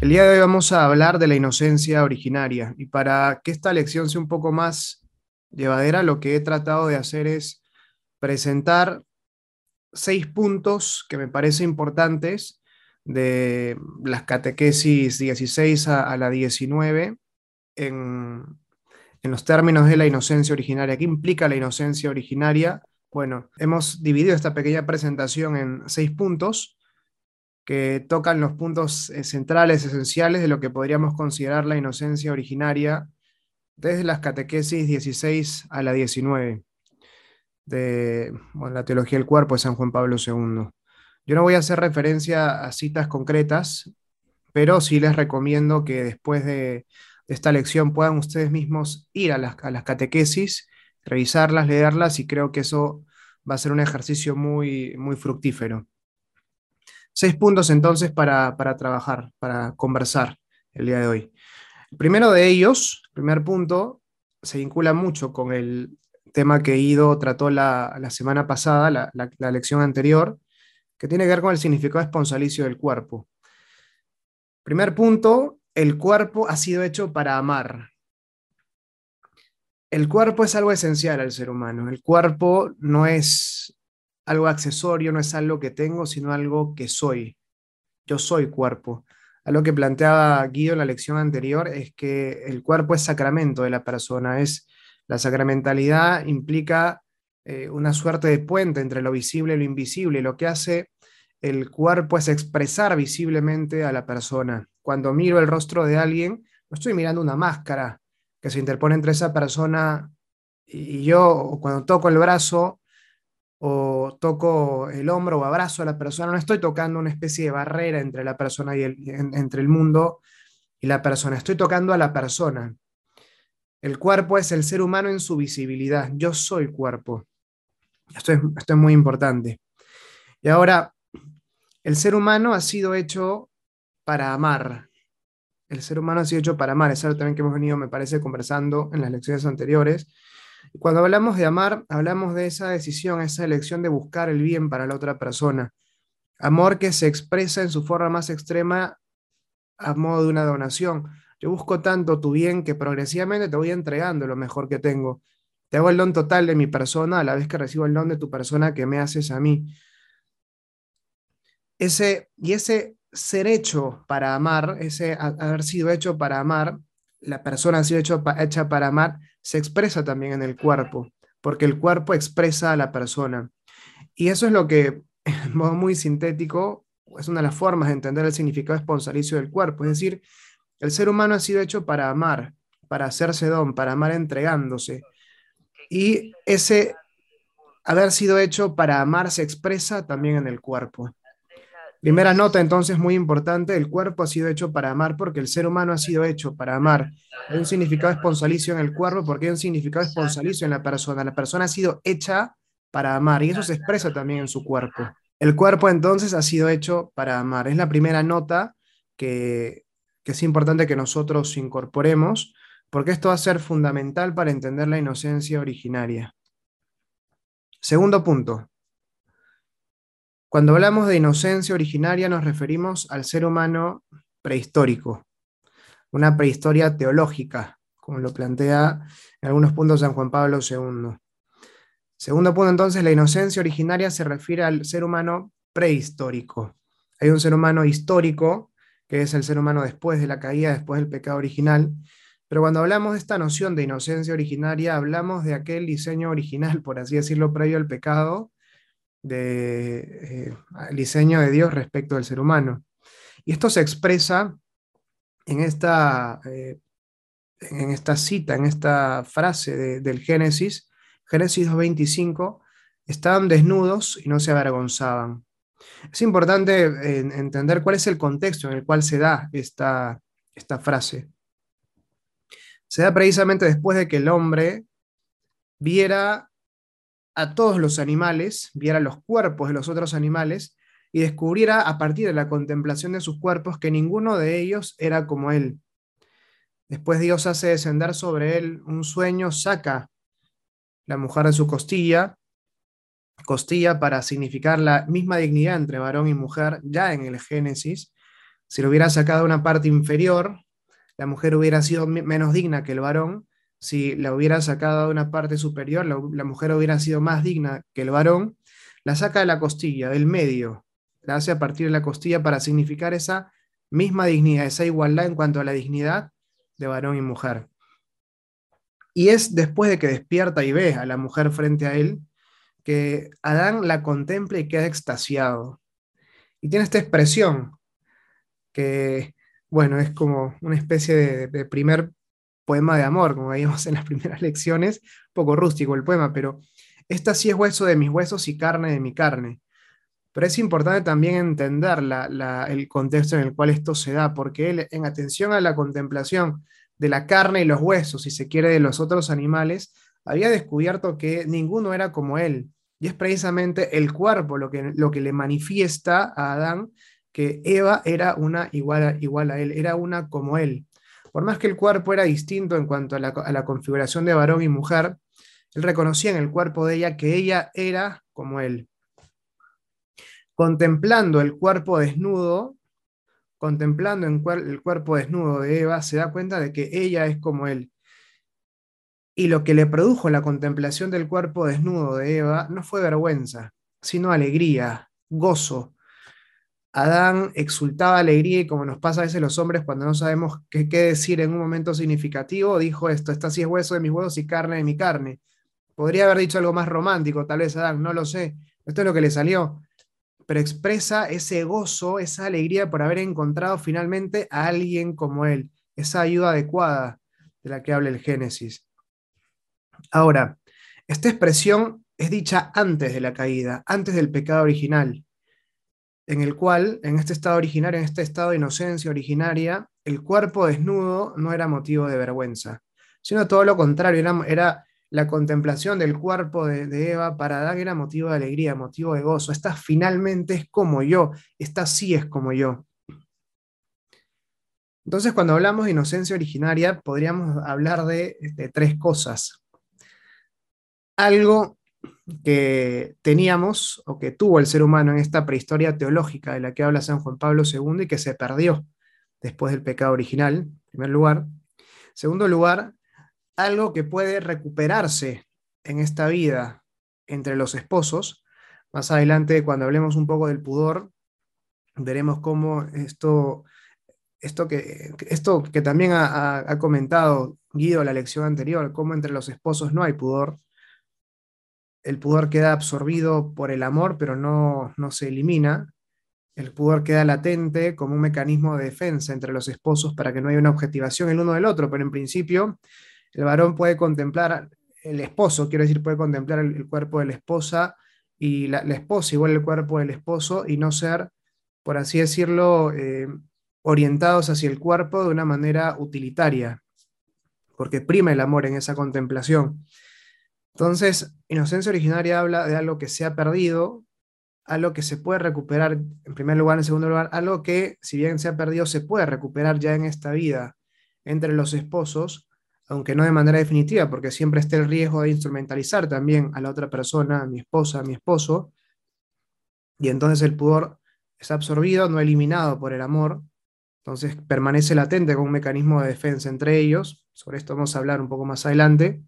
El día de hoy vamos a hablar de la inocencia originaria y para que esta lección sea un poco más llevadera, lo que he tratado de hacer es presentar seis puntos que me parecen importantes de las catequesis 16 a, la 19 en, en los términos de la inocencia originaria. ¿Qué implica la inocencia originaria? Bueno, hemos dividido esta pequeña presentación en seis puntos que tocan los puntos eh, centrales, esenciales de lo que podríamos considerar la inocencia originaria desde las catequesis 16 a la 19 de la teología del cuerpo de San Juan Pablo II. Yo no voy a hacer referencia a citas concretas, pero sí les recomiendo que después de, esta lección puedan ustedes mismos ir a las, a las catequesis, revisarlas, leerlas y creo que eso va a ser un ejercicio muy, muy fructífero. Seis puntos entonces para, trabajar, para conversar el día de hoy. El primero de ellos, el primer punto, se vincula mucho con el tema que Ido trató la, semana pasada, la, la, lección anterior, que tiene que ver con el significado esponsalicio del cuerpo. Primer punto, el cuerpo ha sido hecho para amar. El cuerpo es algo esencial al ser humano. El cuerpo no es algo accesorio, no es algo que tengo, sino algo que soy. Yo soy cuerpo. Algo que planteaba Guido en la lección anterior es que el cuerpo es sacramento de la persona, es la sacramentalidad implica eh, una suerte de puente entre lo visible y lo invisible. Lo que hace el cuerpo es expresar visiblemente a la persona. Cuando miro el rostro de alguien, no estoy mirando una máscara que se interpone entre esa persona y yo, o cuando toco el brazo, o toco el hombro o abrazo a la persona, no estoy tocando una especie de barrera entre la persona y el, entre el mundo y la persona, estoy tocando a la persona. El cuerpo es el ser humano en su visibilidad, yo soy cuerpo. Esto es, esto es muy importante. Y ahora, el ser humano ha sido hecho para amar. El ser humano ha sido hecho para amar, es algo también que hemos venido, me parece, conversando en las lecciones anteriores cuando hablamos de amar, hablamos de esa decisión, esa elección de buscar el bien para la otra persona. Amor que se expresa en su forma más extrema a modo de una donación. Yo busco tanto tu bien que progresivamente te voy entregando lo mejor que tengo. Te hago el don total de mi persona a la vez que recibo el don de tu persona que me haces a mí. Ese, y ese ser hecho para amar, ese haber sido hecho para amar, la persona ha sido hecha para amar, se expresa también en el cuerpo, porque el cuerpo expresa a la persona. Y eso es lo que, en modo muy sintético, es una de las formas de entender el significado esponsalicio del cuerpo. Es decir, el ser humano ha sido hecho para amar, para hacerse don, para amar entregándose. Y ese haber sido hecho para amar se expresa también en el cuerpo. Primera nota entonces muy importante, el cuerpo ha sido hecho para amar porque el ser humano ha sido hecho para amar. Hay un significado esponsalicio en el cuerpo porque hay un significado esponsalicio en la persona. La persona ha sido hecha para amar y eso se expresa también en su cuerpo. El cuerpo entonces ha sido hecho para amar. Es la primera nota que, que es importante que nosotros incorporemos porque esto va a ser fundamental para entender la inocencia originaria. Segundo punto, cuando hablamos de inocencia originaria nos referimos al ser humano prehistórico, una prehistoria teológica, como lo plantea en algunos puntos San Juan Pablo II. Segundo punto, entonces, la inocencia originaria se refiere al ser humano prehistórico. Hay un ser humano histórico, que es el ser humano después de la caída, después del pecado original, pero cuando hablamos de esta noción de inocencia originaria, hablamos de aquel diseño original, por así decirlo, previo al pecado, de, eh, diseño de Dios respecto del ser humano. Y esto se expresa en esta, eh, en esta cita, en esta frase del Génesis, Génesis 2.25, estaban desnudos y no se avergonzaban. Es importante eh, entender cuál es el contexto en el cual se da esta, esta frase. Se da precisamente después de que el hombre viera a todos los animales, viera los cuerpos de los otros animales y descubriera a partir de la contemplación de sus cuerpos que ninguno de ellos era como él. Después Dios hace descender sobre él un sueño, saca la mujer de su costilla, costilla para significar la misma dignidad entre varón y mujer, ya en el Génesis. Si lo hubiera sacado una parte inferior, la mujer hubiera sido menos digna que el varón. Si la hubiera sacado de una parte superior, la, mujer hubiera sido más digna que el varón. La saca de la costilla, del medio, la hace a partir de la costilla para significar esa misma dignidad, esa igualdad en cuanto a la dignidad de varón y mujer. Y es después de que despierta y ve a la mujer frente a él, que Adán la contempla y queda extasiado. Y tiene esta expresión que, bueno, es como una especie de, primer poema de amor, como veíamos en las primeras lecciones, poco rústico el poema, pero esta sí es hueso de mis huesos y carne de mi carne. Pero es importante también entender el contexto en el cual esto se da, porque él, en atención a la contemplación de la carne y los huesos, si se quiere, de los otros animales, había descubierto que ninguno era como él, y es precisamente el cuerpo lo que, le manifiesta a Adán que Eva era una igual a él, era una como él. Por más que el cuerpo era distinto en cuanto a la, configuración de varón y mujer, él reconocía en el cuerpo de ella que ella era como él. Contemplando el cuerpo desnudo, contemplando el cuerpo desnudo de Eva, se da cuenta de que ella es como él. Y lo que le produjo la contemplación del cuerpo desnudo de Eva no fue vergüenza, sino alegría, gozo. Adán exultaba alegría y como nos pasa a veces los hombres cuando no sabemos qué, decir en un momento significativo, dijo esto, esta sí es hueso de mis huesos y carne de mi carne. Podría haber dicho algo más romántico, tal vez Adán, no lo sé. Esto es lo que le salió. Pero expresa ese gozo, esa alegría por haber encontrado finalmente a alguien como él, esa ayuda adecuada de la que habla el Génesis. Ahora, esta expresión es dicha antes de la caída, antes del pecado original, en el cual, en este estado originario, en este estado de inocencia originaria, el cuerpo desnudo no era motivo de vergüenza, sino todo lo contrario, era, la contemplación del cuerpo de, Eva para Adán era motivo de alegría, motivo de gozo. Esta finalmente es como yo, esta sí es como yo. Entonces, cuando hablamos de inocencia originaria, podríamos hablar de tres cosas algo que teníamos o que tuvo el ser humano en esta prehistoria teológica de la que habla San Juan Pablo II y que se perdió después del pecado original, en primer lugar. Segundo lugar, algo que puede recuperarse en esta vida entre los esposos. Más adelante, cuando hablemos un poco del pudor, veremos cómo esto, esto, que, esto que también ha, ha comentado Guido en la lección anterior, cómo entre los esposos no hay pudor, el pudor queda absorbido por el amor, pero no, no se elimina. El pudor queda latente como un mecanismo de defensa entre los esposos para que no haya una objetivación el uno del otro, pero en principio el varón puede contemplar, el esposo, quiero decir, puede contemplar el, cuerpo de la esposa y la, esposa igual el cuerpo del esposo y no ser, por así decirlo, eh, orientados hacia el cuerpo de una manera utilitaria, porque prima el amor en esa contemplación. Entonces, inocencia originaria habla de algo que se ha perdido, algo que se puede recuperar en primer lugar, en segundo lugar, algo que, si bien se ha perdido, se puede recuperar ya en esta vida entre los esposos, aunque no de manera definitiva, porque siempre está el riesgo de instrumentalizar también a la otra persona, a mi esposa, a mi esposo, y entonces el pudor es absorbido, no eliminado por el amor, entonces permanece latente como un mecanismo de defensa entre ellos, sobre esto vamos a hablar un poco más adelante,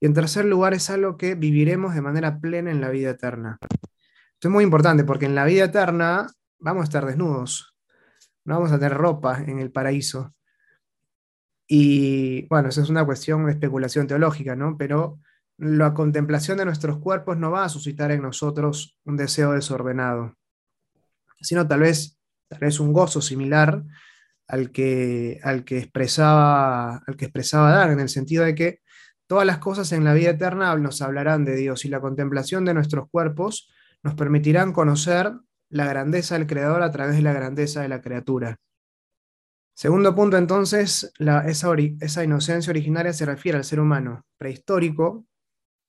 y en tercer lugar, es algo que viviremos de manera plena en la vida eterna. Esto es muy importante porque en la vida eterna vamos a estar desnudos, no vamos a tener ropa en el paraíso. Y bueno, eso es una cuestión de especulación teológica, ¿no? Pero la contemplación de nuestros cuerpos no va a suscitar en nosotros un deseo desordenado, sino tal vez, tal vez un gozo similar al que, al que, expresaba, al que expresaba Dar, en el sentido de que Todas las cosas en la vida eterna nos hablarán de Dios y la contemplación de nuestros cuerpos nos permitirán conocer la grandeza del Creador a través de la grandeza de la criatura. Segundo punto, entonces, esa, esa inocencia originaria se refiere al ser humano prehistórico,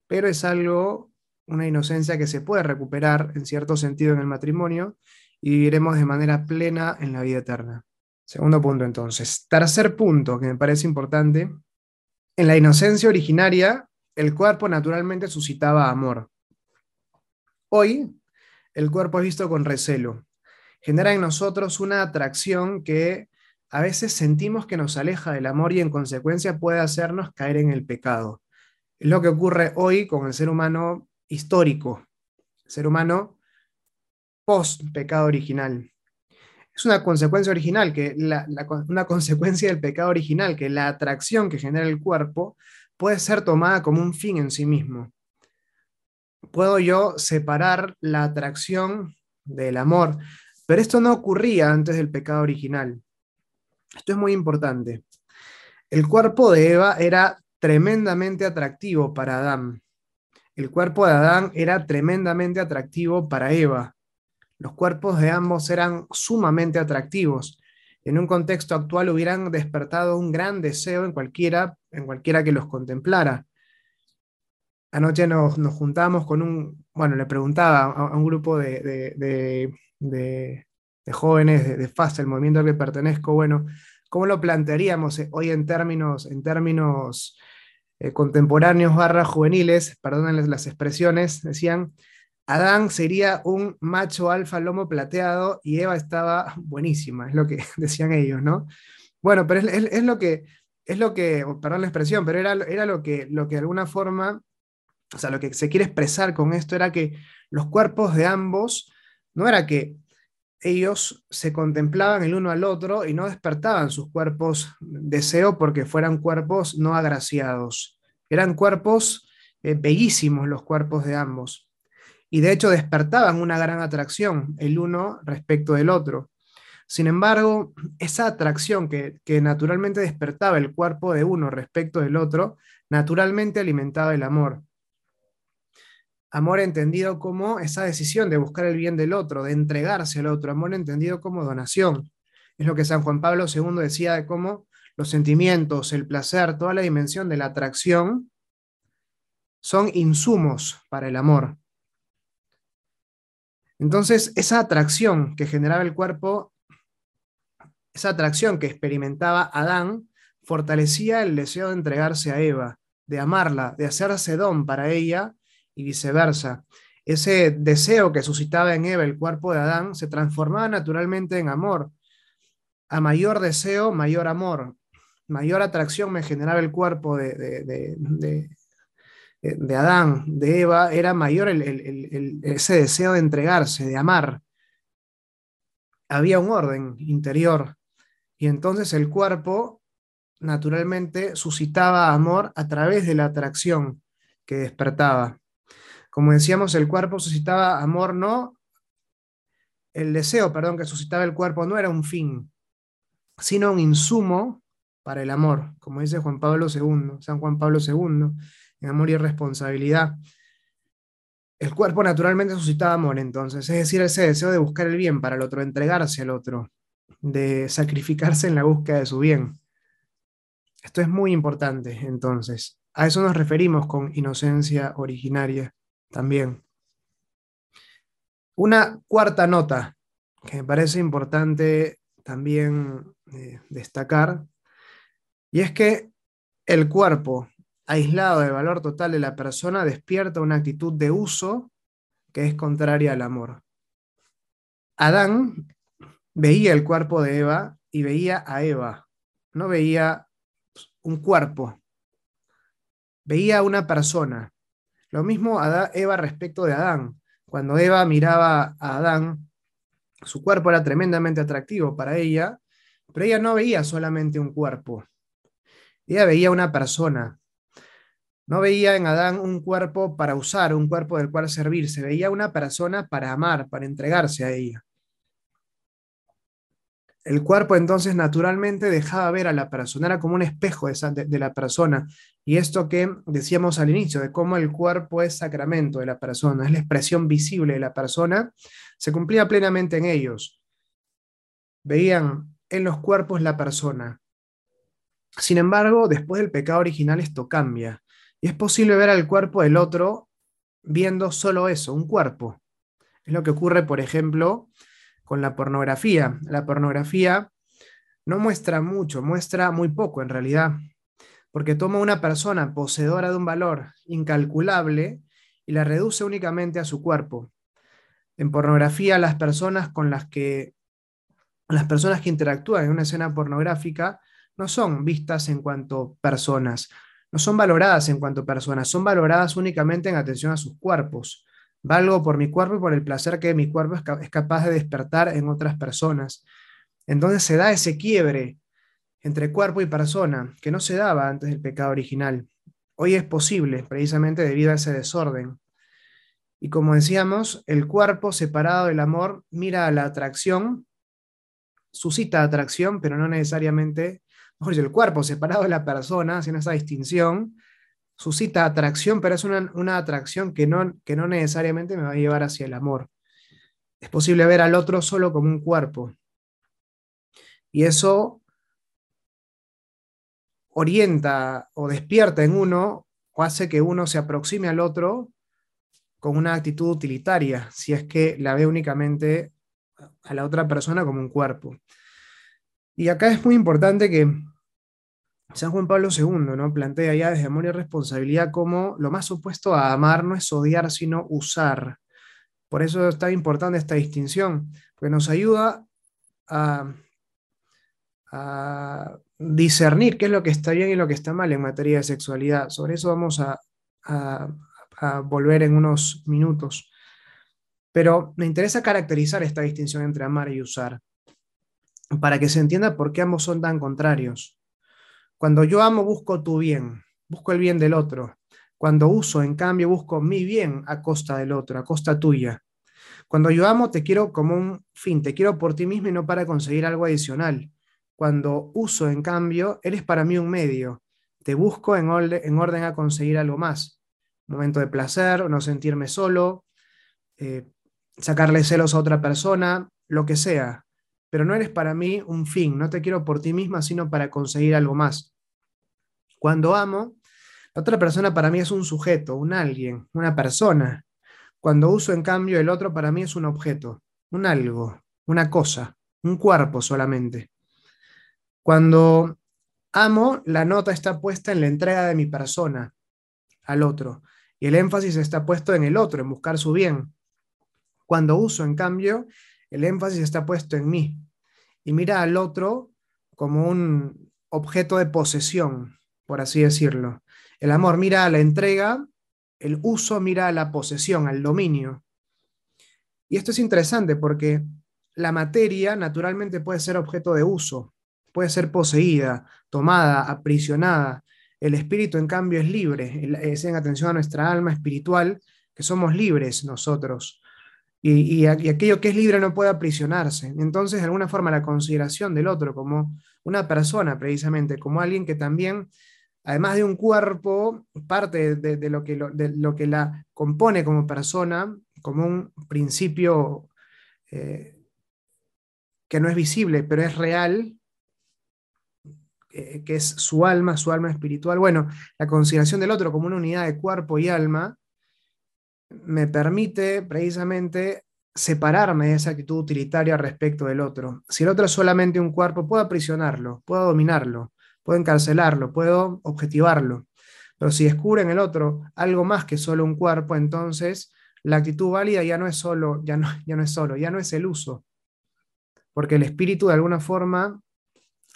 pero es algo, una inocencia que se puede recuperar en cierto sentido en el matrimonio y viviremos de manera plena en la vida eterna. Segundo punto, entonces. Tercer punto, que me parece importante, en la inocencia originaria, el cuerpo naturalmente suscitaba amor. Hoy, el cuerpo es visto con recelo. Genera en nosotros una atracción que a veces sentimos que nos aleja del amor y en consecuencia puede hacernos caer en el pecado. Es lo que ocurre hoy con el ser humano histórico, el ser humano post-pecado original. Es una consecuencia original, que una consecuencia del pecado original, que la atracción que genera el cuerpo puede ser tomada como un fin en sí mismo. Puedo yo separar la atracción del amor, pero esto no ocurría antes del pecado original. Esto es muy importante. El cuerpo de Eva era tremendamente atractivo para Adán. El cuerpo de Adán era tremendamente atractivo para Eva. Los cuerpos de ambos eran sumamente atractivos. En un contexto actual hubieran despertado un gran deseo en cualquiera, en cualquiera que los contemplara. Anoche nos, nos juntamos con un, bueno, le preguntaba a, un grupo de, de, jóvenes de, FAST, el movimiento al que pertenezco, bueno, ¿cómo lo plantearíamos eh, hoy en términos, en términos eh, contemporáneos barra juveniles? Perdonen las expresiones, decían, Adán sería un macho alfa lomo plateado y Eva estaba buenísima, es lo que decían ellos, ¿no? Bueno, pero es, lo que, es lo que, perdón la expresión, pero era, era lo, que, lo que de alguna forma, o sea, lo que se quiere expresar con esto era que los cuerpos de ambos, no era que ellos se contemplaban el uno al otro y no despertaban sus cuerpos deseo porque fueran cuerpos no agraciados. Eran cuerpos eh, bellísimos los cuerpos de ambos y de hecho despertaban una gran atracción el uno respecto del otro. Sin embargo, esa atracción que, naturalmente despertaba el cuerpo de uno respecto del otro, naturalmente alimentaba el amor. Amor entendido como esa decisión de buscar el bien del otro, de entregarse al otro. Amor entendido como donación. Es lo que San Juan Pablo II decía de cómo los sentimientos, el placer, toda la dimensión de la atracción son insumos para el amor. Entonces, esa atracción que generaba el cuerpo, esa atracción que experimentaba Adán, fortalecía el deseo de entregarse a Eva, de amarla, de hacerse don para ella y viceversa. Ese deseo que suscitaba en Eva el cuerpo de Adán se transformaba naturalmente en amor. A mayor deseo, mayor amor. Mayor atracción me generaba el cuerpo de, eh, de Adán, de Eva, era mayor ese deseo de entregarse, de amar. Había un orden interior y entonces el cuerpo naturalmente suscitaba amor a través de la atracción que despertaba. Como decíamos, el cuerpo suscitaba amor, no, el deseo, perdón, que suscitaba el cuerpo no era un fin, sino un insumo para el amor, como dice Juan Pablo San Juan Pablo II amor y responsabilidad. El cuerpo naturalmente suscitaba amor, entonces, es decir, ese deseo de buscar el bien para el otro, entregarse al otro, de sacrificarse en la búsqueda de su bien. Esto es muy importante, entonces. A eso nos referimos con inocencia originaria también. Una cuarta nota que me parece importante también eh, destacar, y es que el cuerpo aislado del valor total de la persona, despierta una actitud de uso que es contraria al amor. Adán veía el cuerpo de Eva y veía a Eva, no veía un cuerpo, veía una persona. Lo mismo Eva respecto de Adán. Cuando Eva miraba a Adán, su cuerpo era tremendamente atractivo para ella, pero ella no veía solamente un cuerpo. Ella veía una persona, no veía en Adán un cuerpo para usar, un cuerpo del cual servirse, veía una persona para amar, para entregarse a ella. El cuerpo entonces naturalmente dejaba ver a la persona, era como un espejo de, de, la persona. Y esto que decíamos al inicio, de cómo el cuerpo es sacramento de la persona, es la expresión visible de la persona, se cumplía plenamente en ellos. Veían en los cuerpos la persona. Sin embargo, después del pecado original esto cambia. Y es posible ver al cuerpo del otro viendo solo eso, un cuerpo. Es lo que ocurre, por ejemplo, con la pornografía. La pornografía no muestra mucho, muestra muy poco en realidad, porque toma una persona poseedora de un valor incalculable y la reduce únicamente a su cuerpo. En pornografía, las personas con las que las personas que interactúan en una escena pornográfica no son vistas en cuanto personas, no son valoradas en cuanto personas, son valoradas únicamente en atención a sus cuerpos. Valgo por mi cuerpo y por el placer que mi cuerpo es, capaz de despertar en otras personas. Entonces se da ese quiebre entre cuerpo y persona que no se daba antes del pecado original. Hoy es posible, precisamente debido a ese desorden. Y como decíamos, el cuerpo separado del amor mira a la atracción, suscita atracción, pero no necesariamente, mejor el cuerpo separado de la persona, haciendo esa distinción, suscita atracción, pero es una, atracción que no, que no necesariamente me va a llevar hacia el amor. Es posible ver al otro solo como un cuerpo. Y eso orienta o despierta en uno o hace que uno se aproxime al otro con una actitud utilitaria, si es que la ve únicamente a la otra persona como un cuerpo. Y acá es muy importante que San Juan Pablo II ¿no? plantea ya desde amor y responsabilidad como lo más opuesto a amar no es odiar, sino usar. Por eso es tan importante esta distinción, porque nos ayuda a, discernir qué es lo que está bien y lo que está mal en materia de sexualidad. Sobre eso vamos a, a volver en unos minutos. Pero me interesa caracterizar esta distinción entre amar y usar, para que se entienda por qué ambos son tan contrarios. Cuando yo amo, busco tu bien, busco el bien del otro. Cuando uso, en cambio, busco mi bien a costa del otro, a costa tuya. Cuando yo amo, te quiero como un fin, te quiero por ti mismo y no para conseguir algo adicional. Cuando uso, en cambio, eres para mí un medio. Te busco en orden, a conseguir algo más. momento de placer, no sentirme solo, eh, sacarle celos a otra persona, lo que sea. Pero no eres para mí un fin, no te quiero por ti misma, sino para conseguir algo más. Cuando amo, la otra persona para mí es un sujeto, un alguien, una persona. Cuando uso, en cambio, el otro para mí es un objeto, un algo, una cosa, un cuerpo solamente. Cuando amo, la nota está puesta en la entrega de mi persona al otro y el énfasis está puesto en el otro, en buscar su bien. Cuando uso, en cambio, el énfasis está puesto en mí y mira al otro como un objeto de posesión, por así decirlo. El amor mira a la entrega, el uso mira a la posesión, al dominio. Y esto es interesante porque la materia naturalmente puede ser objeto de uso, puede ser poseída, tomada, aprisionada. El espíritu, en cambio, es libre. Es en atención a nuestra alma espiritual, que somos libres nosotros. Y, y, aquello que es libre no puede aprisionarse. Entonces, de alguna forma, la consideración del otro como una persona, precisamente, como alguien que también además de un cuerpo, parte de, lo, que lo, que la compone como persona, como un principio eh, que no es visible, pero es real, eh, que es su alma, su alma espiritual. Bueno, la consideración del otro como una unidad de cuerpo y alma me permite precisamente separarme de esa actitud utilitaria respecto del otro. Si el otro es solamente un cuerpo, puedo aprisionarlo, puedo dominarlo, puedo encarcelarlo, puedo objetivarlo. Pero si descubren el otro algo más que solo un cuerpo, entonces la actitud válida ya no es solo, ya no, ya no es solo, ya no es el uso. Porque el espíritu, de alguna forma,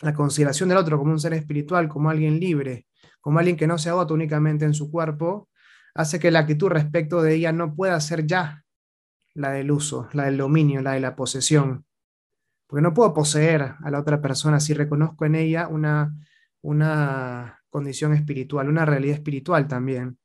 la consideración del otro como un ser espiritual, como alguien libre, como alguien que no se agota únicamente en su cuerpo, hace que la actitud respecto de ella no pueda ser ya la del uso, la del dominio, la de la posesión. Porque no puedo poseer a la otra persona si reconozco en ella una una condición espiritual, una realidad espiritual también.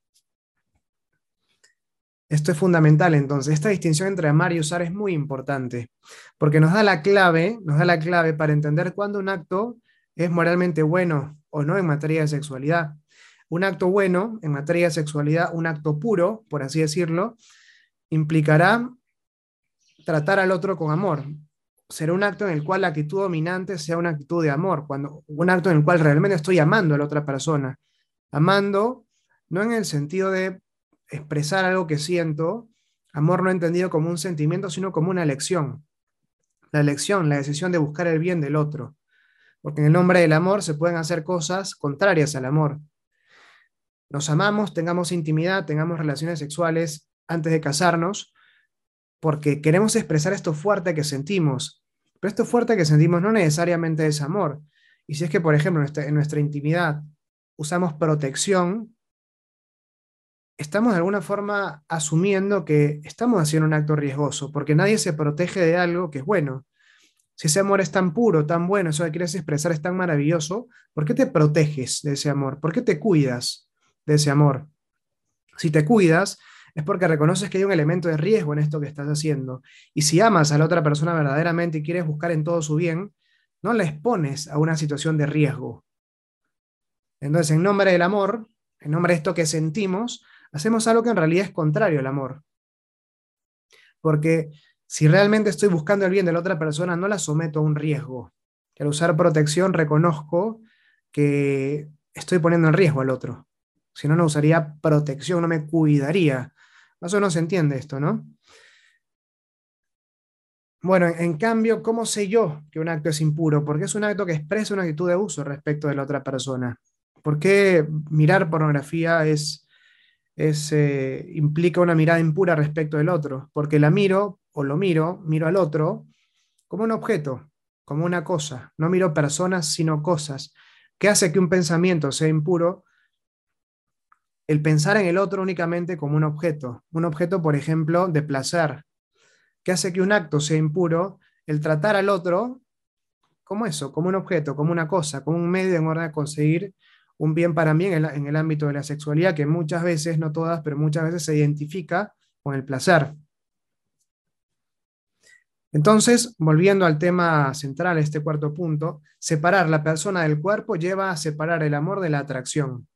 Esto es fundamental, entonces, esta distinción entre amar y usar es muy importante, porque nos da la clave, nos da la clave para entender cuándo un acto es moralmente bueno o no en materia de sexualidad. Un acto bueno en materia de sexualidad, un acto puro, por así decirlo, implicará tratar al otro con amor, será un acto en el cual la actitud dominante sea una actitud de amor, cuando, un acto en el cual realmente estoy amando a la otra persona. Amando, no en el sentido de expresar algo que siento, amor no entendido como un sentimiento, sino como una elección. La elección, la decisión de buscar el bien del otro. Porque en el nombre del amor se pueden hacer cosas contrarias al amor. Nos amamos, tengamos intimidad, tengamos relaciones sexuales antes de casarnos, porque queremos expresar esto fuerte que sentimos, pero esto fuerte que sentimos no necesariamente es amor. Y si es que, por ejemplo, en nuestra, intimidad usamos protección, estamos de alguna forma asumiendo que estamos haciendo un acto riesgoso, porque nadie se protege de algo que es bueno. Si ese amor es tan puro, tan bueno, eso que quieres expresar es tan maravilloso, ¿por qué te proteges de ese amor? ¿Por qué te cuidas de ese amor? Si te cuidas, es porque reconoces que hay un elemento de riesgo en esto que estás haciendo. Y si amas a la otra persona verdaderamente y quieres buscar en todo su bien, no la expones a una situación de riesgo. Entonces, en nombre del amor, en nombre de esto que sentimos, hacemos algo que en realidad es contrario al amor. Porque si realmente estoy buscando el bien de la otra persona, no la someto a un riesgo. al usar protección reconozco que estoy poniendo en riesgo al otro. Si no, no usaría protección, no me cuidaría. Eso no se entiende esto, ¿no? Bueno, en cambio, ¿cómo sé yo que un acto es impuro? Porque es un acto que expresa una actitud de uso respecto de la otra persona. ¿Por qué mirar pornografía es, eh, implica una mirada impura respecto del otro? Porque la miro o lo miro, miro al otro como un objeto, como una cosa. No miro personas, sino cosas. ¿Qué hace que un pensamiento sea impuro? El pensar en el otro únicamente como un objeto. Un objeto, por ejemplo, de placer. ¿Qué hace que un acto sea impuro? El tratar al otro como eso, como un objeto, como una cosa, como un medio en orden de conseguir un bien para mí en en el ámbito de la sexualidad, que muchas veces, no todas, pero muchas veces se identifica con el placer. Entonces, volviendo al tema central, este cuarto punto, separar la persona del cuerpo lleva a separar el amor de la atracción.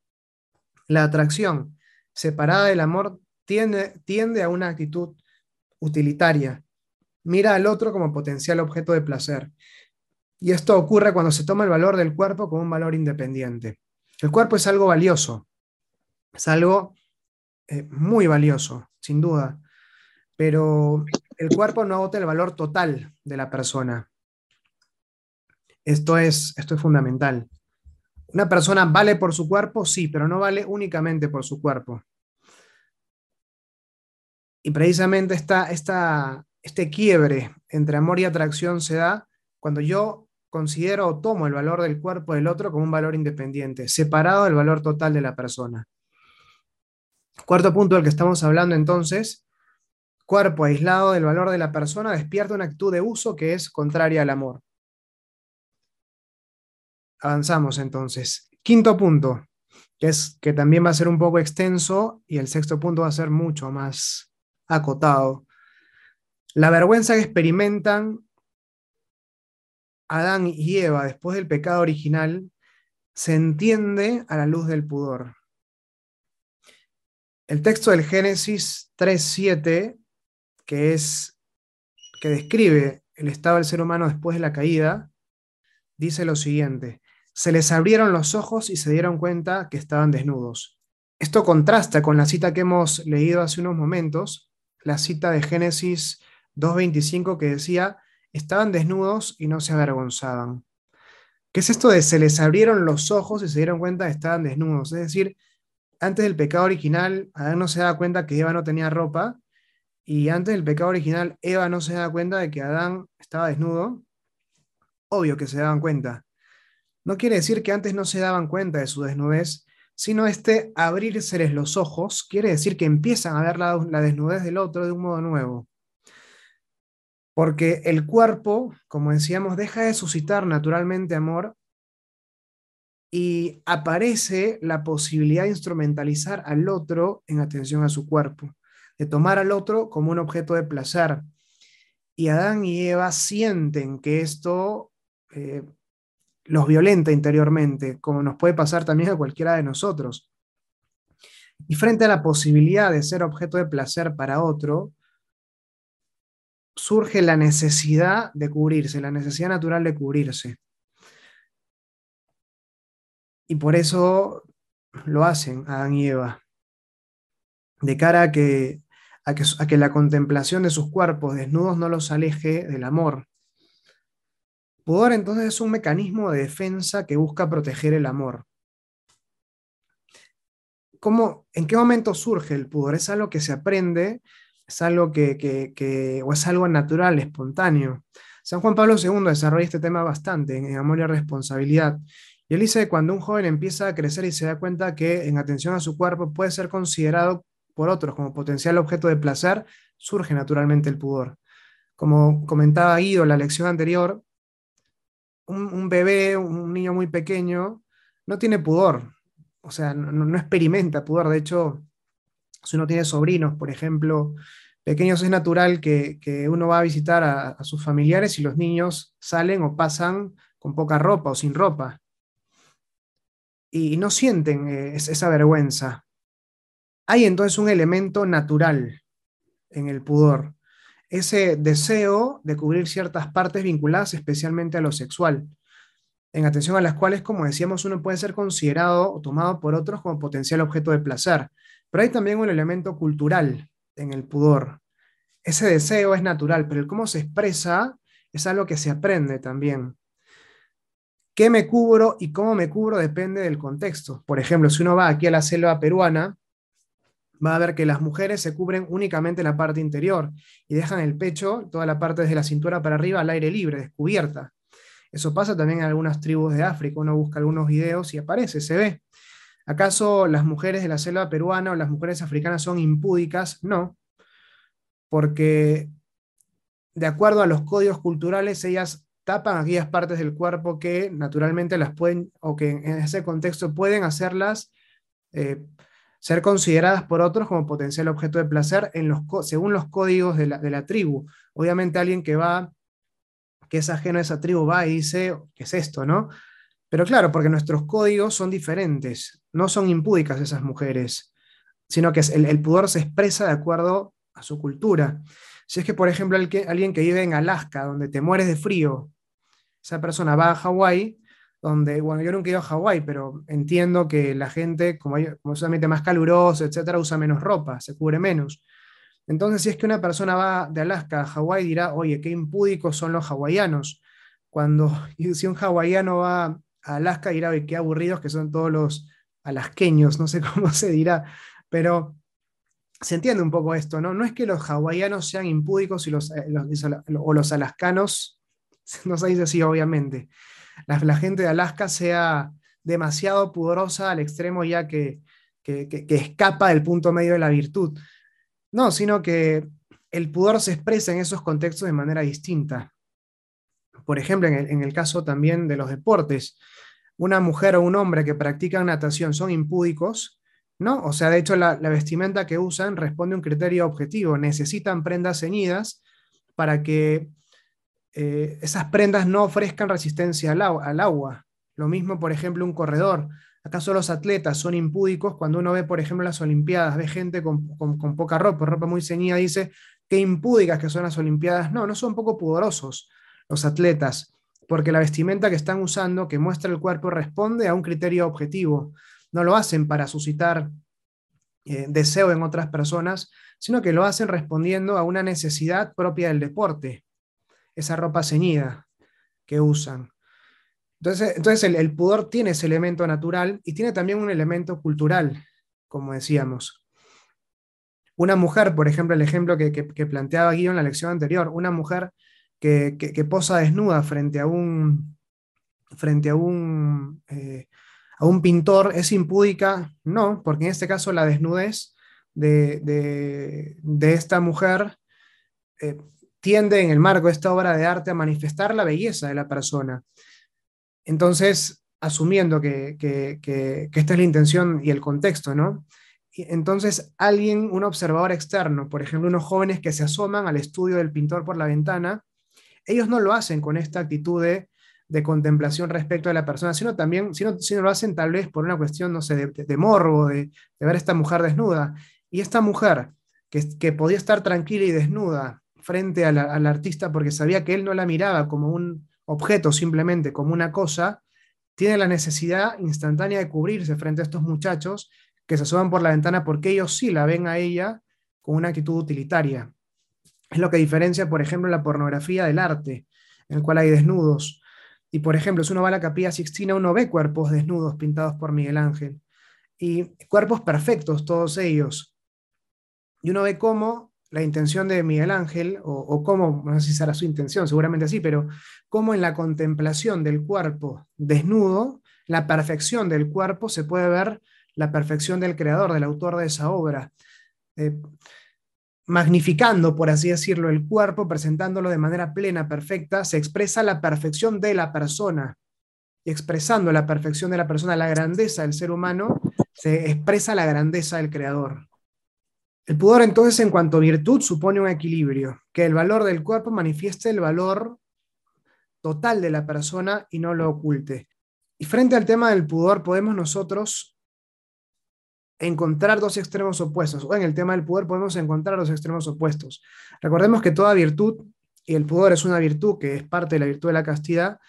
La atracción separada del amor tiende, a una actitud utilitaria. Mira al otro como potencial objeto de placer. Y esto ocurre cuando se toma el valor del cuerpo como un valor independiente. El cuerpo es algo valioso, es algo eh, muy valioso, sin duda, pero el cuerpo no agota el valor total de la persona. Esto es, esto es fundamental. Una persona vale por su cuerpo, sí, pero no vale únicamente por su cuerpo. Y precisamente esta, este quiebre entre amor y atracción se da cuando yo considero o tomo el valor del cuerpo del otro como un valor independiente, separado del valor total de la persona. Cuarto punto del que estamos hablando entonces cuerpo aislado del valor de la persona despierta una actitud de uso que es contraria al amor. Avanzamos entonces. Quinto punto, que es que también va a ser un poco extenso y el sexto punto va a ser mucho más acotado. La vergüenza que experimentan Adán y Eva después del pecado original se entiende a la luz del pudor. El texto del Génesis 3.7 que es que describe el estado del ser humano después de la caída, dice lo siguiente: se les abrieron los ojos y se dieron cuenta que estaban desnudos. Esto contrasta con la cita que hemos leído hace unos momentos, la cita de Génesis 2.25 que decía, estaban desnudos y no se avergonzaban. ¿Qué es esto de se les abrieron los ojos y se dieron cuenta que estaban desnudos? Es decir, antes del pecado original, Adán no se daba cuenta que Eva no tenía ropa y antes del pecado original, Eva no se da cuenta de que Adán estaba desnudo. Obvio que se daban cuenta. No quiere decir que antes no se daban cuenta de su desnudez, sino este abrírseles los ojos quiere decir que empiezan a ver la, la desnudez del otro de un modo nuevo. Porque el cuerpo, como decíamos, deja de suscitar naturalmente amor y aparece la posibilidad de instrumentalizar al otro en atención a su cuerpo de tomar al otro como un objeto de placer. Y Adán y Eva sienten que esto eh, los violenta interiormente, como nos puede pasar también a cualquiera de nosotros. Y frente a la posibilidad de ser objeto de placer para otro, surge la necesidad de cubrirse, la necesidad natural de cubrirse. Y por eso lo hacen Adán y Eva, de cara a que a que, la contemplación de sus cuerpos desnudos no los aleje del amor. Pudor entonces es un mecanismo de defensa que busca proteger el amor. ¿Cómo, ¿En qué momento surge el pudor? Es algo que se aprende es algo que, o es algo natural, espontáneo. San Juan Pablo II desarrolla este tema bastante en, Amor y Responsabilidad. Y él dice que cuando un joven empieza a crecer y se da cuenta que en atención a su cuerpo puede ser considerado por otros como potencial objeto de placer, surge naturalmente el pudor. Como comentaba Guido en la lección anterior, un, bebé, un niño muy pequeño, no tiene pudor, o sea, no, experimenta pudor. De hecho, si uno tiene sobrinos, por ejemplo, pequeños, es natural que, uno va a visitar a, sus familiares y los niños salen o pasan con poca ropa o sin ropa. Y, no sienten eh, esa vergüenza. Hay entonces un elemento natural en el pudor, ese deseo de cubrir ciertas partes vinculadas especialmente a lo sexual, en atención a las cuales, como decíamos, uno puede ser considerado o tomado por otros como potencial objeto de placer. Pero hay también un elemento cultural en el pudor. Ese deseo es natural, pero el cómo se expresa es algo que se aprende también. ¿Qué me cubro y cómo me cubro depende del contexto? Por ejemplo, si uno va aquí a la selva peruana, va a ver que las mujeres se cubren únicamente la parte interior y dejan el pecho, toda la parte desde la cintura para arriba, al aire libre, descubierta. Eso pasa también en algunas tribus de África. Uno busca algunos videos y aparece, se ve. ¿Acaso las mujeres de la selva peruana o las mujeres africanas son impúdicas? No, porque de acuerdo a los códigos culturales, ellas tapan aquellas partes del cuerpo que naturalmente las pueden, o que en ese contexto pueden hacerlas eh, ser consideradas por otros como potencial objeto de placer en los, según los códigos de la, de la tribu. Obviamente alguien que va, que es ajeno a esa tribu, va y dice, ¿qué es esto, no? Pero claro, porque nuestros códigos son diferentes, no son impúdicas esas mujeres, sino que el, el pudor se expresa de acuerdo a su cultura. Si es que, por ejemplo, alguien que vive en Alaska, donde te mueres de frío, esa persona va a Hawái, donde, bueno, yo nunca he ido a Hawái, pero entiendo que la gente, como, como es más caluroso, etcétera, usa menos ropa, se cubre menos. Entonces, si es que una persona va de Alaska a Hawái, dirá, oye, qué impúdicos son los hawaianos. Cuando si un hawaiano va Alaska dirá, qué aburridos que son todos los alasqueños, no sé cómo se dirá, pero se entiende un poco esto, ¿no? No es que los hawaianos sean impúdicos los, eh, o los alascanos, no se dice así, obviamente. La, gente de Alaska sea demasiado pudorosa al extremo ya que, que, escapa del punto medio de la virtud. No, sino que el pudor se expresa en esos contextos de manera distinta. Por ejemplo, en el caso también de los deportes una mujer o un hombre que practican natación son impúdicos, ¿no? O sea, de hecho, la, vestimenta que usan responde a un criterio objetivo. Necesitan prendas ceñidas para que eh, esas prendas no ofrezcan resistencia al, agua. Lo mismo, por ejemplo, un corredor. ¿Acaso los atletas son impúdicos? Cuando uno ve, por ejemplo, las Olimpiadas, ve gente con, con poca ropa, ropa muy ceñida, dice, qué impúdicas que son las Olimpiadas. No, no son poco pudorosos los atletas porque la vestimenta que están usando, que muestra el cuerpo, responde a un criterio objetivo. No lo hacen para suscitar eh, deseo en otras personas, sino que lo hacen respondiendo a una necesidad propia del deporte, esa ropa ceñida que usan. Entonces, entonces el, pudor tiene ese elemento natural y tiene también un elemento cultural, como decíamos. Una mujer, por ejemplo, el ejemplo que, que planteaba Guido en la lección anterior, una mujer que, posa desnuda frente a un, frente a un, eh, a un pintor es impúdica? No, porque en este caso la desnudez de, esta mujer eh, tiende en el marco de esta obra de arte a manifestar la belleza de la persona. Entonces, asumiendo que, esta es la intención y el contexto, ¿no? entonces, alguien, un observador externo, por ejemplo, unos jóvenes que se asoman al estudio del pintor por la ventana, ellos no lo hacen con esta actitud de, contemplación respecto a la persona, sino también, sino, sino, lo hacen tal vez por una cuestión, no sé, de, morbo, de, ver esta mujer desnuda. Y esta mujer, que, podía estar tranquila y desnuda frente al artista porque sabía que él no la miraba como un objeto, simplemente como una cosa, tiene la necesidad instantánea de cubrirse frente a estos muchachos que se asoman por la ventana porque ellos sí la ven a ella con una actitud utilitaria. Es lo que diferencia, por ejemplo, la pornografía del arte, en el cual hay desnudos. Y, por ejemplo, si uno va a la capilla Sixtina, uno ve cuerpos desnudos pintados por Miguel Ángel. Y cuerpos perfectos, todos ellos. Y uno ve cómo la intención de Miguel Ángel, o, cómo, no sé si será su intención, seguramente sí, pero cómo en la contemplación del cuerpo desnudo, la perfección del cuerpo, se puede ver la perfección del creador, del autor de esa obra. Eh, magnificando, por así decirlo, el cuerpo, presentándolo de manera plena, perfecta, se expresa la perfección de la persona. Y expresando la perfección de la persona, la grandeza del ser humano, se expresa la grandeza del creador. El pudor entonces en cuanto a virtud supone un equilibrio, que el valor del cuerpo manifieste el valor total de la persona y no lo oculte. Y frente al tema del pudor podemos nosotros encontrar dos extremos opuestos, o en el tema del pudor podemos encontrar dos extremos opuestos. Recordemos que toda virtud, y el pudor es una virtud que es parte de la virtud de la castidad,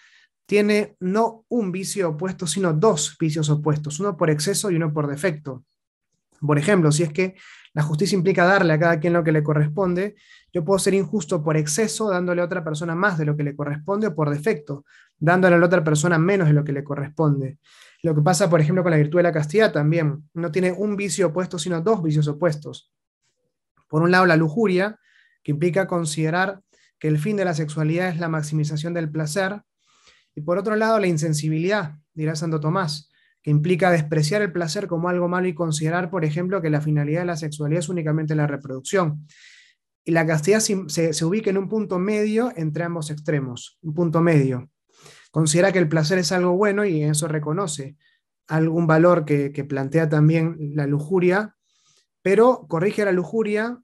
tiene no un vicio opuesto, sino dos vicios opuestos, uno por exceso y uno por defecto. Por ejemplo, si es que la justicia implica darle a cada quien lo que le corresponde, yo puedo ser injusto por exceso, dándole a otra persona más de lo que le corresponde, o por defecto, dándole a la otra persona menos de lo que le corresponde. Lo que pasa, por ejemplo, con la virtud de la castidad también. No tiene un vicio opuesto, sino dos vicios opuestos. Por un lado, la lujuria, que implica considerar que el fin de la sexualidad es la maximización del placer. Y por otro lado, la insensibilidad, dirá Santo Tomás, implica despreciar el placer como algo malo y considerar, por ejemplo, que la finalidad de la sexualidad es únicamente la reproducción. Y la castidad se, ubica en un punto medio entre ambos extremos, un punto medio. Considera que el placer es algo bueno y eso reconoce algún valor que, que plantea también la lujuria, pero corrige la lujuria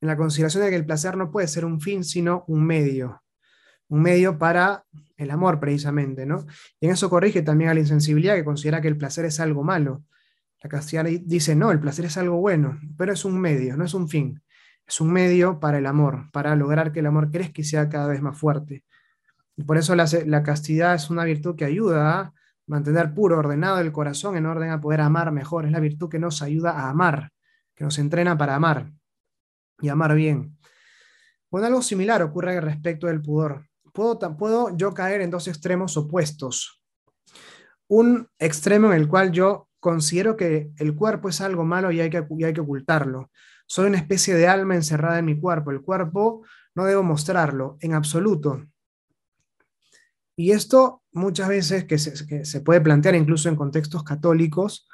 en la consideración de que el placer no puede ser un fin, sino un medio un medio para el amor precisamente, ¿no? Y en eso corrige también a la insensibilidad que considera que el placer es algo malo. La castellana dice, no, el placer es algo bueno, pero es un medio, no es un fin. Es un medio para el amor, para lograr que el amor crezca y sea cada vez más fuerte. Y por eso la, la castidad es una virtud que ayuda a mantener puro, ordenado el corazón en orden a poder amar mejor. Es la virtud que nos ayuda a amar, que nos entrena para amar y amar bien. Bueno, algo similar ocurre respecto del pudor puedo, yo caer en dos extremos opuestos. Un extremo en el cual yo considero que el cuerpo es algo malo y hay que, hay que ocultarlo. Soy una especie de alma encerrada en mi cuerpo. El cuerpo no debo mostrarlo en absoluto. Y esto muchas veces que se, puede plantear incluso en contextos católicos,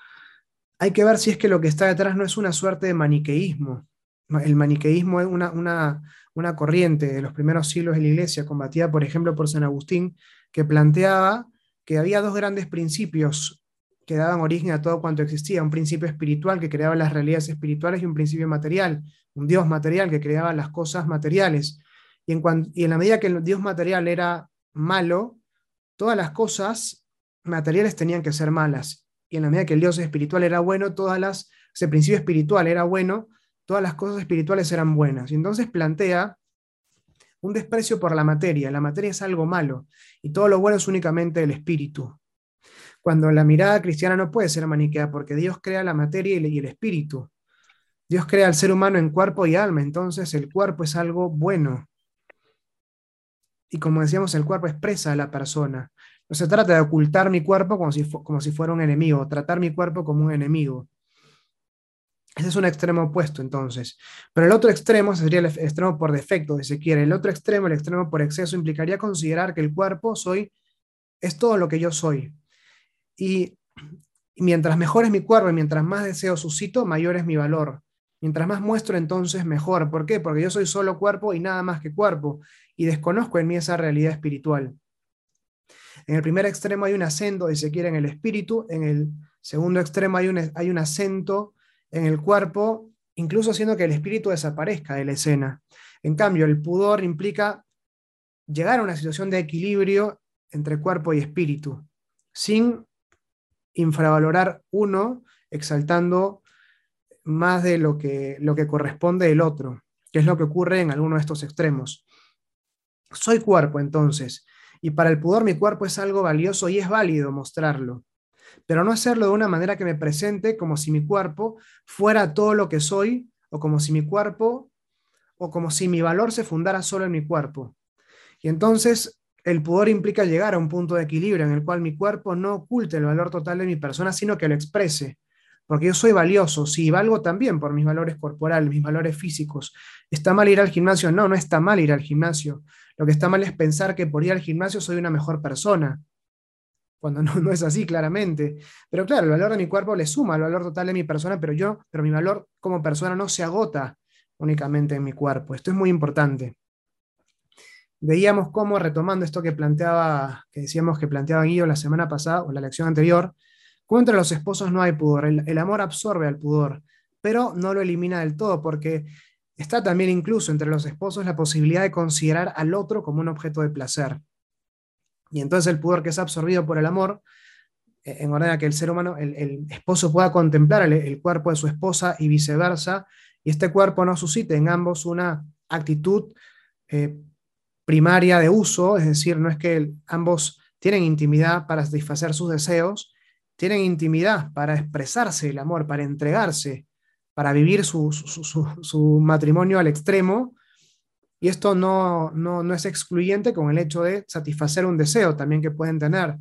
hay que ver si es que lo que está detrás no es una suerte de maniqueísmo. El maniqueísmo es una, una, una corriente de los primeros siglos de la Iglesia, combatida por ejemplo por San Agustín, que planteaba que había dos grandes principios que daban origen a todo cuanto existía, un principio espiritual que creaba las realidades espirituales y un principio material, un Dios material que creaba las cosas materiales. Y en, y en la medida que el Dios material era malo, todas las cosas materiales tenían que ser malas. Y en la medida que el Dios espiritual era bueno, todas las, ese principio espiritual era bueno, todas las cosas espirituales eran buenas. Y entonces plantea un desprecio por la materia. La materia es algo malo y todo lo bueno es únicamente el espíritu. Cuando la mirada cristiana no puede ser maniquea porque Dios crea la materia y el espíritu. Dios crea al ser humano en cuerpo y alma, entonces el cuerpo es algo bueno. Y como decíamos, el cuerpo expresa a la persona. No se trata de ocultar mi cuerpo como si, como si fuera un enemigo, tratar mi cuerpo como un enemigo. Ese es un extremo opuesto, entonces. Pero el otro extremo sería el extremo por defecto, si se quiere. El otro extremo, el extremo por exceso, implicaría considerar que el cuerpo soy, es todo lo que yo soy. Y, mientras mejor es mi cuerpo y mientras más deseo suscito, mayor es mi valor. Mientras más muestro, entonces mejor. ¿Por qué? Porque yo soy solo cuerpo y nada más que cuerpo. Y desconozco en mí esa realidad espiritual. En el primer extremo hay un acento, si se quiere, en el espíritu. En el segundo extremo hay un, hay un acento en el cuerpo, incluso haciendo que el espíritu desaparezca de la escena. En cambio, el pudor implica llegar a una situación de equilibrio entre cuerpo y espíritu, sin infravalorar uno, exaltando más de lo que, lo que corresponde el otro, que es lo que ocurre en alguno de estos extremos. Soy cuerpo entonces, y para el pudor mi cuerpo es algo valioso y es válido mostrarlo pero no hacerlo de una manera que me presente como si mi cuerpo fuera todo lo que soy o como si mi cuerpo o como si mi valor se fundara solo en mi cuerpo. Y entonces el pudor implica llegar a un punto de equilibrio en el cual mi cuerpo no oculte el valor total de mi persona, sino que lo exprese, porque yo soy valioso, sí, valgo también por mis valores corporales, mis valores físicos. ¿Está mal ir al gimnasio? No, no está mal ir al gimnasio. Lo que está mal es pensar que por ir al gimnasio soy una mejor persona, cuando no, es así claramente. Pero claro, el valor de mi cuerpo le suma al valor total de mi persona, pero yo, pero mi valor como persona no se agota únicamente en mi cuerpo. Esto es muy importante. Veíamos cómo, retomando esto que planteaba, que decíamos que planteaba Guido la semana pasada o la lección anterior, contra los esposos no hay pudor. El, amor absorbe al pudor, pero no lo elimina del todo, porque está también incluso entre los esposos la posibilidad de considerar al otro como un objeto de placer. Y entonces el pudor que es absorbido por el amor, eh, en orden a que el ser humano, el, esposo pueda contemplar el, cuerpo de su esposa y viceversa, y este cuerpo no suscite en ambos una actitud eh, primaria de uso, es decir, no es que ambos tienen intimidad para satisfacer sus deseos, tienen intimidad para expresarse el amor, para entregarse, para vivir su, matrimonio al extremo. Y esto no, no, es excluyente con el hecho de satisfacer un deseo también que pueden tener.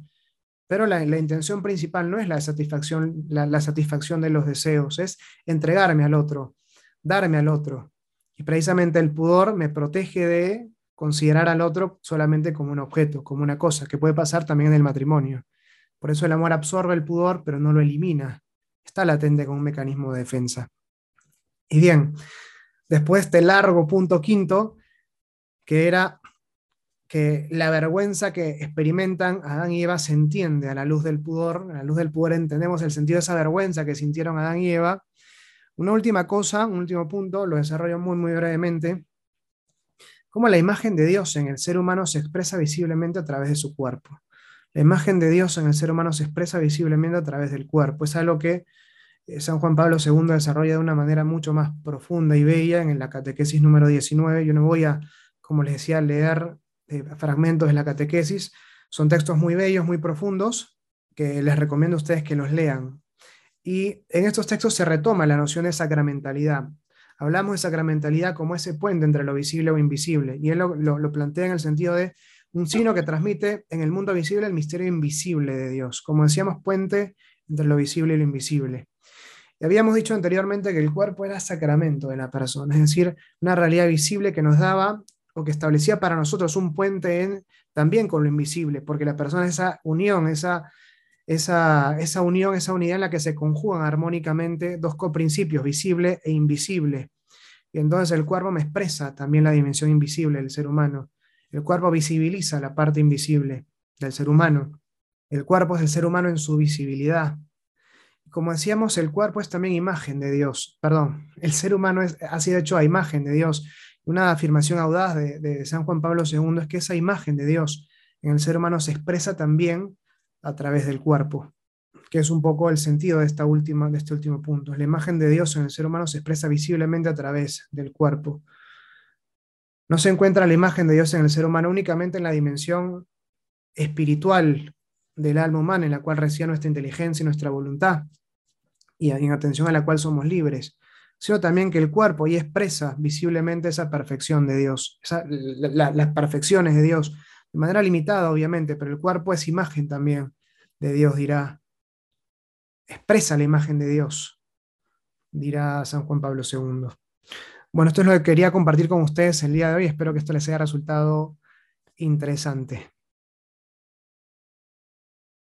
Pero la, intención principal no es la satisfacción, la satisfacción de los deseos, es entregarme al otro, darme al otro. Y precisamente el pudor me protege de considerar al otro solamente como un objeto, como una cosa, que puede pasar también en el matrimonio. Por eso el amor absorbe el pudor, pero no lo elimina. Está latente como un mecanismo de defensa. Y bien, después de este largo punto quinto, que era que la vergüenza que experimentan Adán y Eva se entiende a la luz del pudor, a la luz del pudor entendemos el sentido de esa vergüenza que sintieron Adán y Eva. Una última cosa, un último punto, lo desarrollo muy, muy brevemente, cómo la imagen de Dios en el ser humano se expresa visiblemente a través de su cuerpo. La imagen de Dios en el ser humano se expresa visiblemente a través del cuerpo. Es algo que eh, San Juan Pablo II desarrolla de una manera mucho más profunda y bella en la catequesis número 19. Yo no voy a, como les decía, leer eh, fragmentos de la catequesis. Son textos muy bellos, muy profundos, que les recomiendo a ustedes que los lean. Y en estos textos se retoma la noción de sacramentalidad. Hablamos de sacramentalidad como ese puente entre lo visible o invisible. Y él lo plantea en el sentido de un signo que transmite en el mundo visible el misterio invisible de Dios, como decíamos, puente entre lo visible y lo invisible. Y habíamos dicho anteriormente que el cuerpo era sacramento de la persona, es decir, una realidad visible que nos daba o que establecía para nosotros un puente en, también con lo invisible, porque la persona es esa unión, esa, esa, esa unión, esa unidad en la que se conjugan armónicamente dos coprincipios, visible e invisible. Y entonces el cuerpo me expresa también la dimensión invisible del ser humano. El cuerpo visibiliza la parte invisible del ser humano. El cuerpo es el ser humano en su visibilidad. Como decíamos, el cuerpo es también imagen de Dios. Perdón, el ser humano ha sido hecho a imagen de Dios. Una afirmación audaz de, San Juan Pablo II es que esa imagen de Dios en el ser humano se expresa también a través del cuerpo, que es un poco el sentido de, esta última, de este último punto. La imagen de Dios en el ser humano se expresa visiblemente a través del cuerpo. No se encuentra la imagen de Dios en el ser humano únicamente en la dimensión espiritual del alma humana, en la cual reside nuestra inteligencia y nuestra voluntad, y en atención a la cual somos libres, sino también que el cuerpo y expresa visiblemente esa perfección de Dios, las perfecciones de Dios, de manera limitada obviamente, pero el cuerpo es imagen también de Dios, dirá, expresa la imagen de Dios, dirá San Juan Pablo II. Bueno, esto es lo que quería compartir con ustedes el día de hoy. Espero que esto les haya resultado interesante.